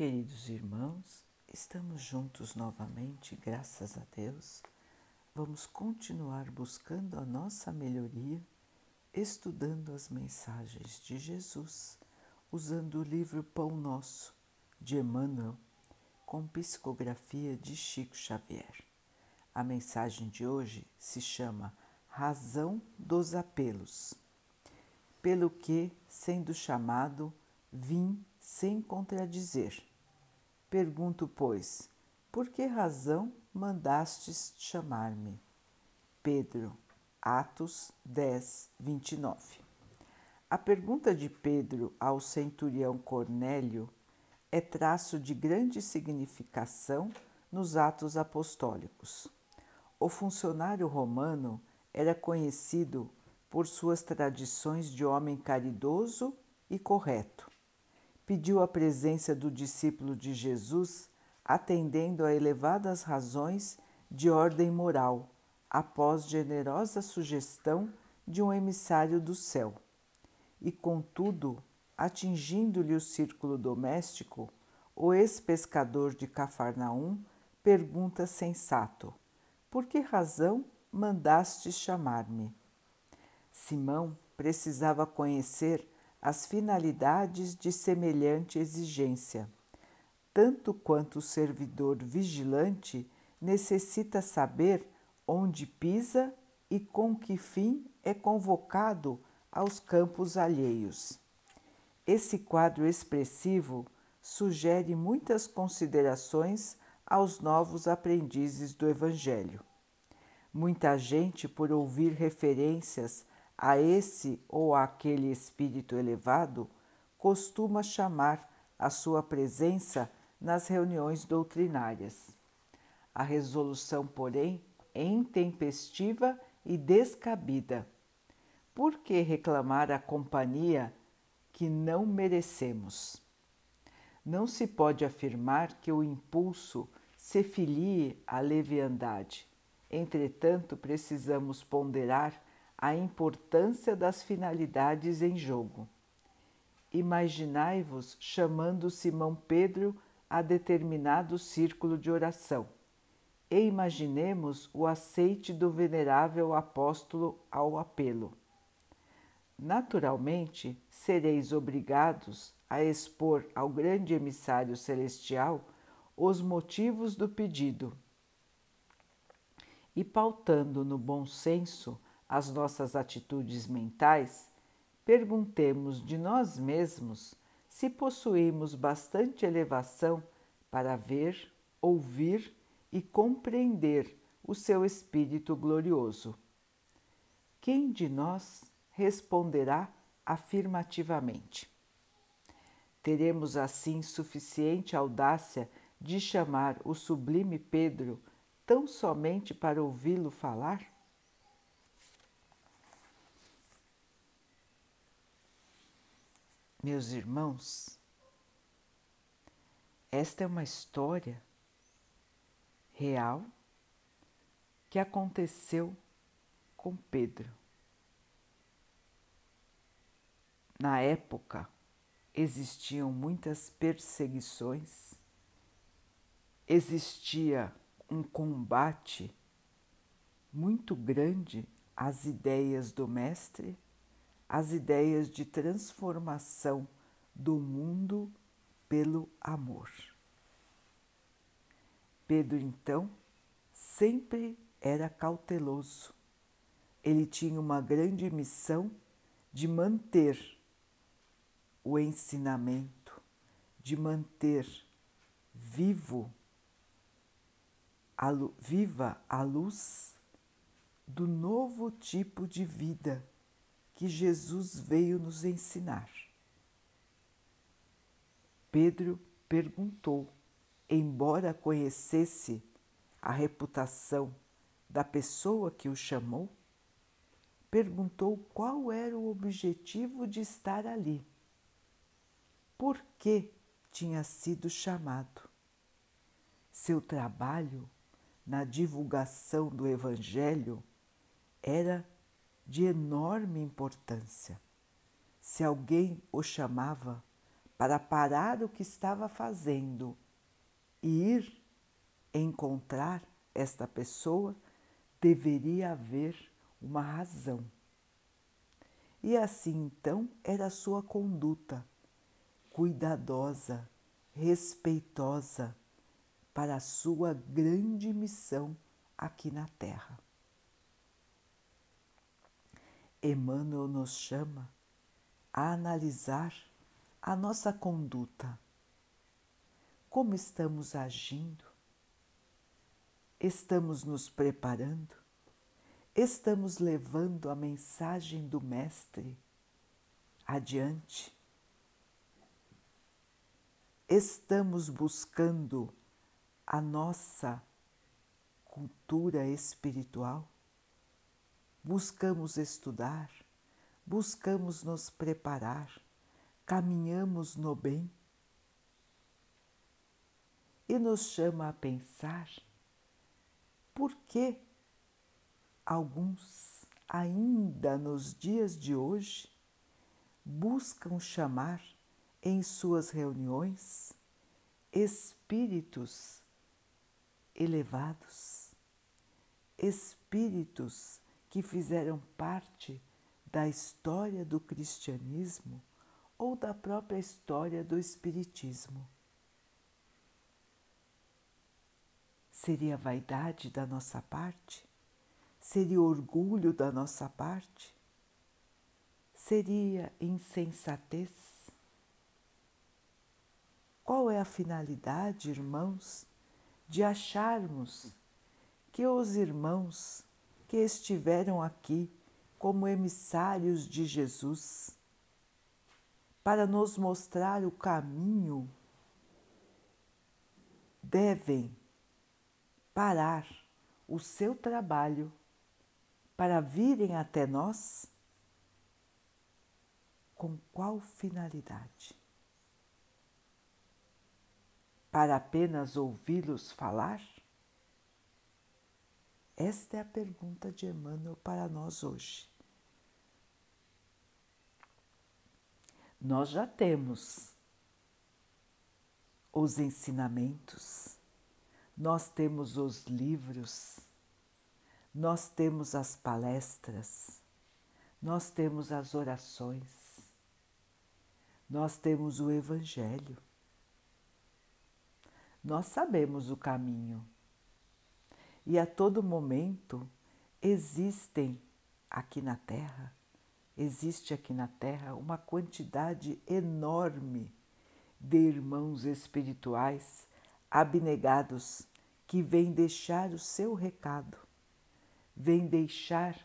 Queridos irmãos, estamos juntos novamente, graças a Deus. Vamos continuar buscando a nossa melhoria, estudando as mensagens de Jesus, usando o livro Pão Nosso, de Emmanuel, com psicografia de Chico Xavier. A mensagem de hoje se chama Razão dos Apelos. Pelo que, sendo chamado, vim sem contradizer Pergunto, pois, por que razão mandastes chamar-me? Pedro, Atos 10, 29. A pergunta de Pedro ao centurião Cornélio é traço de grande significação nos Atos Apostólicos. O funcionário romano era conhecido por suas tradições de homem caridoso e correto pediu a presença do discípulo de Jesus, atendendo a elevadas razões de ordem moral, após generosa sugestão de um emissário do céu. E, contudo, atingindo-lhe o círculo doméstico, o ex-pescador de Cafarnaum pergunta sensato: Por que razão mandaste chamar-me? Simão precisava conhecer as finalidades de semelhante exigência, tanto quanto o servidor vigilante necessita saber onde pisa e com que fim é convocado aos campos alheios. Esse quadro expressivo sugere muitas considerações aos novos aprendizes do Evangelho. Muita gente, por ouvir referências a esse ou aquele espírito elevado, costuma chamar a sua presença nas reuniões doutrinárias. A resolução, porém, é intempestiva e descabida. Por que reclamar a companhia que não merecemos? Não se pode afirmar que o impulso se filie à leviandade. Entretanto, precisamos ponderar a importância das finalidades em jogo. Imaginai-vos chamando Simão Pedro a determinado círculo de oração e imaginemos o aceite do venerável apóstolo ao apelo. Naturalmente, sereis obrigados a expor ao grande emissário celestial os motivos do pedido. E pautando no bom senso as nossas atitudes mentais, perguntemos de nós mesmos se possuímos bastante elevação para ver, ouvir e compreender o seu Espírito glorioso. Quem de nós responderá afirmativamente? Teremos assim suficiente audácia de chamar o sublime Pedro tão somente para ouvi-lo falar? Meus irmãos, esta é uma história real que aconteceu com Pedro. Na época existiam muitas perseguições, existia um combate muito grande às ideias do Mestre as ideias de transformação do mundo pelo amor. Pedro, então, sempre era cauteloso. Ele tinha uma grande missão de manter o ensinamento, de manter vivo a, viva a luz do novo tipo de vida que Jesus veio nos ensinar. Pedro perguntou, embora conhecesse a reputação da pessoa que o chamou, perguntou qual era o objetivo de estar ali. Por que tinha sido chamado? Seu trabalho na divulgação do Evangelho era de enorme importância. Se alguém o chamava para parar o que estava fazendo e ir encontrar esta pessoa, deveria haver uma razão. E assim então era a sua conduta, cuidadosa, respeitosa, para a sua grande missão aqui na Terra. Emmanuel nos chama a analisar a nossa conduta. Como estamos agindo? Estamos nos preparando? Estamos levando a mensagem do Mestre adiante? Estamos buscando a nossa cultura espiritual? Buscamos estudar, buscamos nos preparar, caminhamos no bem? E nos chama a pensar por que alguns, ainda nos dias de hoje, buscam chamar em suas reuniões espíritos elevados, espíritos que fizeram parte da história do cristianismo ou da própria história do espiritismo. Seria vaidade da nossa parte? Seria orgulho da nossa parte? Seria insensatez? Qual é a finalidade, irmãos, de acharmos que os irmãos que estiveram aqui como emissários de Jesus para nos mostrar o caminho devem parar o seu trabalho para virem até nós? Com qual finalidade? para apenas ouvi-los falar? Esta é a pergunta de Emmanuel para nós hoje. Nós já temos os ensinamentos, nós temos os livros, nós temos as palestras, nós temos as orações, nós temos o Evangelho nós sabemos o caminho. E a todo momento existem aqui na Terra, existe aqui na Terra uma quantidade enorme de irmãos espirituais abnegados que vêm deixar o seu recado, vêm deixar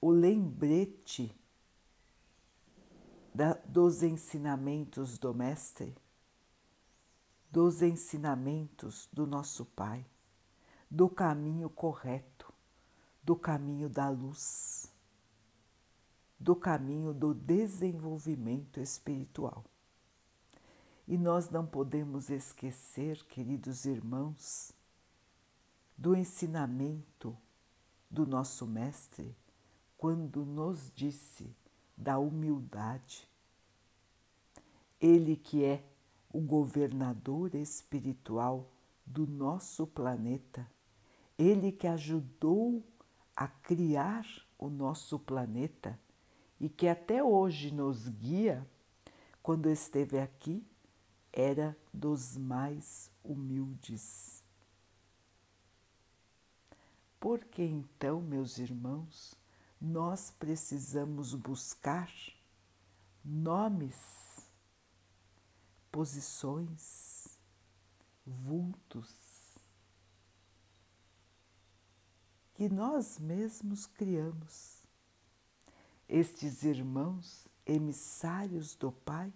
o lembrete da, dos ensinamentos do Mestre dos ensinamentos do nosso Pai, do caminho correto, do caminho da luz, do caminho do desenvolvimento espiritual. E nós não podemos esquecer, queridos irmãos, do ensinamento do nosso Mestre quando nos disse da humildade. Ele que é o governador espiritual do nosso planeta, ele que ajudou a criar o nosso planeta e que até hoje nos guia, quando esteve aqui, era dos mais humildes. Por que então, meus irmãos, nós precisamos buscar nomes posições, vultos que nós mesmos criamos. Estes irmãos emissários do Pai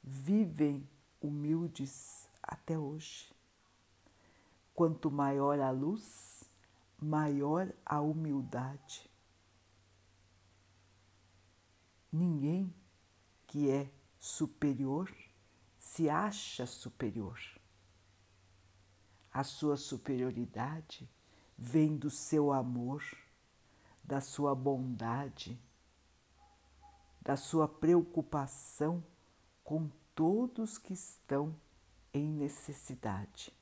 vivem humildes até hoje. Quanto maior a luz, maior a humildade. Ninguém que é superior se acha superior. A sua superioridade vem do seu amor, da sua bondade, da sua preocupação com todos que estão em necessidade.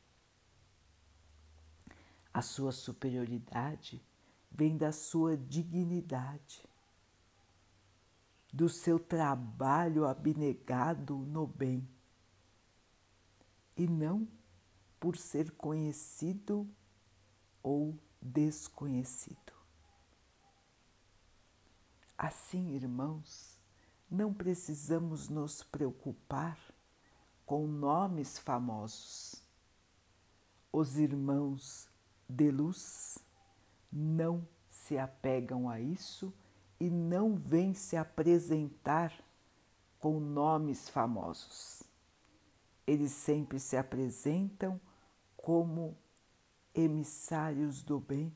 A sua superioridade vem da sua dignidade, do seu trabalho abnegado no bem, e não por ser conhecido ou desconhecido. Assim, irmãos, não precisamos nos preocupar com nomes famosos. Os irmãos de luz não se apegam a isso e não vêm se apresentar com nomes famosos. Eles sempre se apresentam como emissários do bem,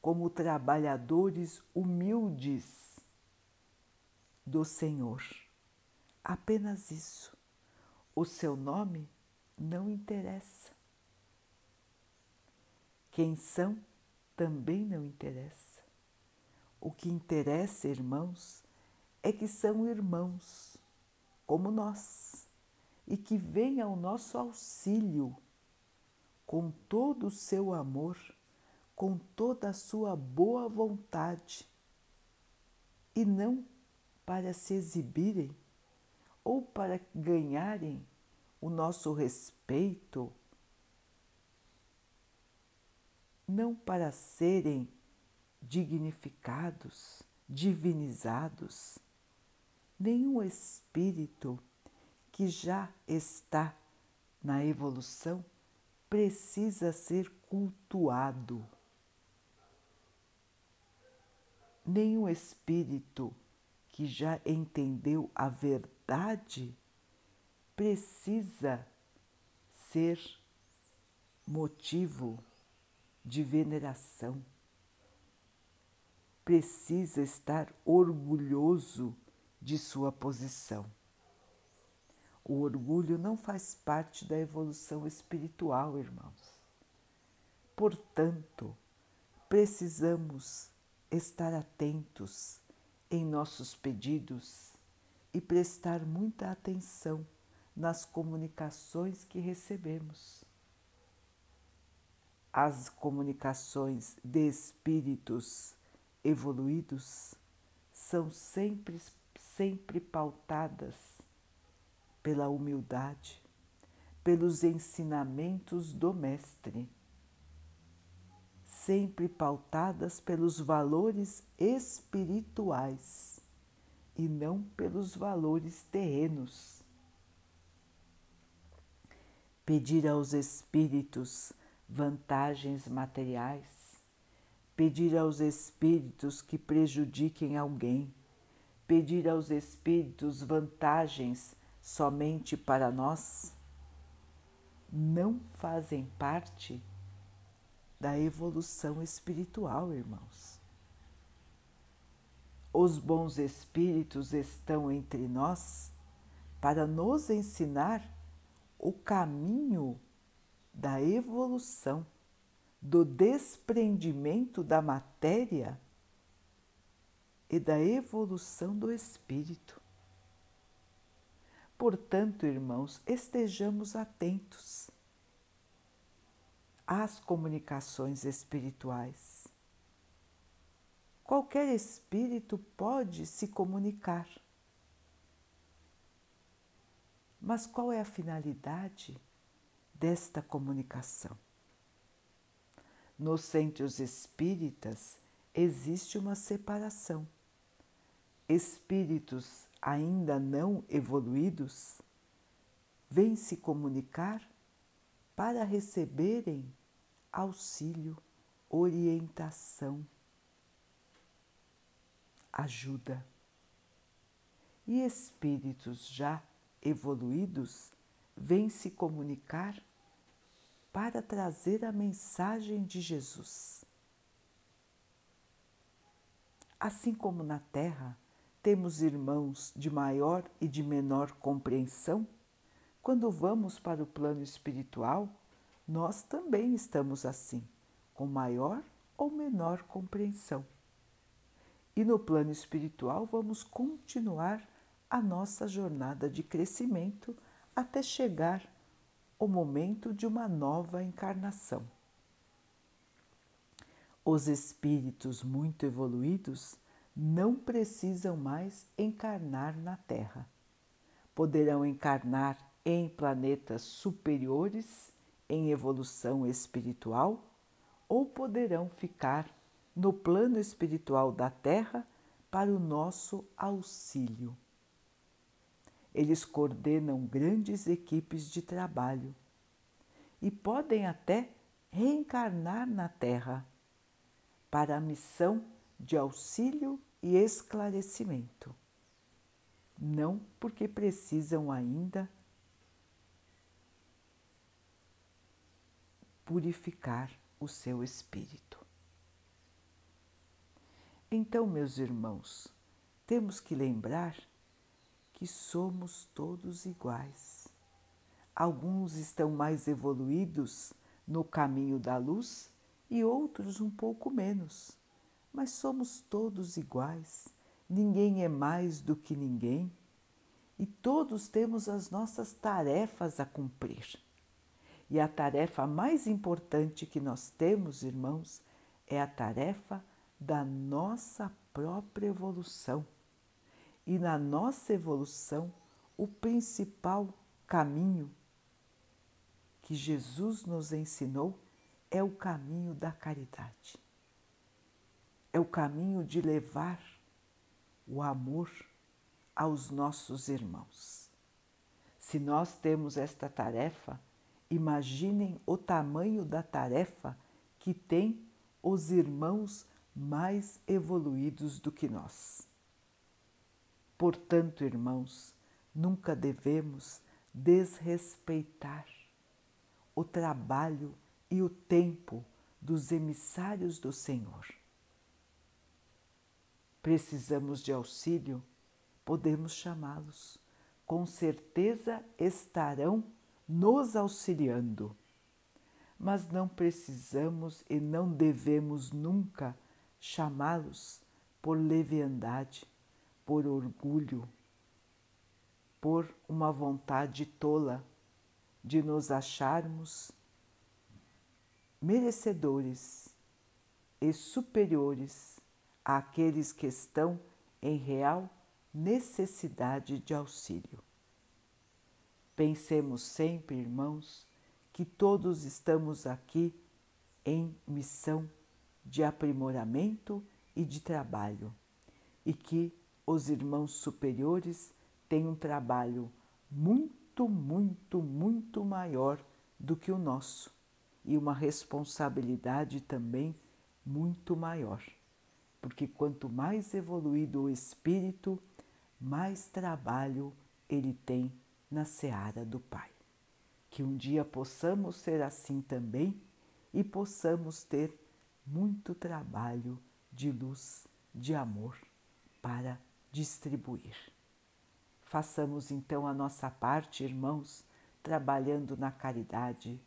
como trabalhadores humildes do Senhor. Apenas isso. O seu nome não interessa. Quem são também não interessa. O que interessa, irmãos, é que são irmãos, como nós, e que vêm ao nosso auxílio com todo o seu amor, com toda a sua boa vontade, e não para se exibirem ou para ganharem o nosso respeito, não para serem dignificados, divinizados. Nenhum espírito que já está na evolução precisa ser cultuado. Nenhum espírito que já entendeu a verdade precisa ser motivo de veneração. Precisa estar orgulhoso de sua posição. O orgulho não faz parte da evolução espiritual, irmãos. Portanto, precisamos estar atentos em nossos pedidos e prestar muita atenção nas comunicações que recebemos. As comunicações de espíritos evoluídos são sempre, sempre pautadas pela humildade, pelos ensinamentos do Mestre, sempre pautadas pelos valores espirituais e não pelos valores terrenos. Pedir aos espíritos vantagens materiais, pedir aos espíritos que prejudiquem alguém, pedir aos espíritos vantagens somente para nós não fazem parte da evolução espiritual, irmãos. Os bons espíritos estão entre nós para nos ensinar o caminho da evolução, do desprendimento da matéria e da evolução do espírito. Portanto, irmãos, estejamos atentos às comunicações espirituais. Qualquer espírito pode se comunicar. Mas qual é a finalidade desta comunicação? Nos centros espíritas existe uma separação. Espíritos ainda não evoluídos vêm se comunicar para receberem auxílio, orientação, ajuda. E espíritos já evoluídos vêm se comunicar para trazer a mensagem de Jesus. Assim como na Terra, temos irmãos de maior e de menor compreensão, quando vamos para o plano espiritual, nós também estamos assim, com maior ou menor compreensão. E no plano espiritual vamos continuar a nossa jornada de crescimento até chegar o momento de uma nova encarnação. Os espíritos muito evoluídos não precisam mais encarnar na Terra. Poderão encarnar em planetas superiores em evolução espiritual ou poderão ficar no plano espiritual da Terra para o nosso auxílio. Eles coordenam grandes equipes de trabalho e podem até reencarnar na Terra para a missão de auxílio e esclarecimento. Não porque precisam ainda purificar o seu espírito. Então, meus irmãos, temos que lembrar que somos todos iguais. Alguns estão mais evoluídos no caminho da luz e outros um pouco menos, mas somos todos iguais. Ninguém é mais do que ninguém e todos temos as nossas tarefas a cumprir. E a tarefa mais importante que nós temos, irmãos, é a tarefa da nossa própria evolução. E na nossa evolução, o principal caminho que Jesus nos ensinou é o caminho da caridade. É o caminho de levar o amor aos nossos irmãos. Se nós temos esta tarefa, Imaginem o tamanho da tarefa que têm os irmãos mais evoluídos do que nós. Portanto, irmãos, nunca devemos desrespeitar o trabalho e o tempo dos emissários do Senhor. Precisamos de auxílio, podemos chamá-los. Com certeza estarão nos auxiliando. Mas não precisamos e não devemos nunca chamá-los por leviandade, por orgulho, por uma vontade tola de nos acharmos merecedores e superiores àqueles que estão em real necessidade de auxílio. Pensemos sempre, irmãos, que todos estamos aqui em missão de aprimoramento e de trabalho e que os irmãos superiores têm um trabalho muito, muito, muito maior do que o nosso e uma responsabilidade também muito maior. Porque quanto mais evoluído o espírito, mais trabalho ele tem na seara do Pai. Que um dia possamos ser assim também e possamos ter muito trabalho de luz, de amor para distribuir. Façamos então a nossa parte, irmãos, trabalhando na caridade,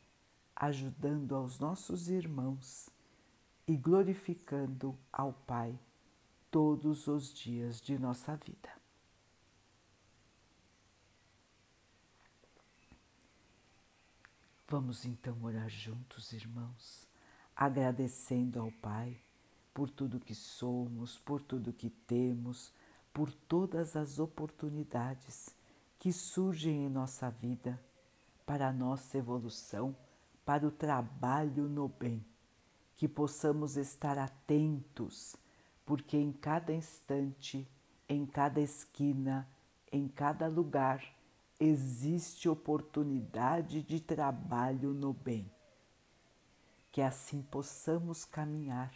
ajudando aos nossos irmãos e glorificando ao Pai todos os dias de nossa vida. Vamos então orar juntos, irmãos, agradecendo ao Pai por tudo que somos, por tudo que temos, por todas as oportunidades que surgem em nossa vida para a nossa evolução, para o trabalho no bem. Que possamos estar atentos, porque em cada instante, em cada esquina, em cada lugar, existe oportunidade de trabalho no bem. Que assim possamos caminhar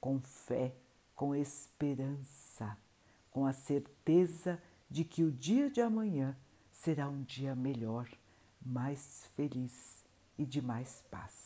com fé, com esperança, com a certeza de que o dia de amanhã será um dia melhor, mais feliz e de mais paz.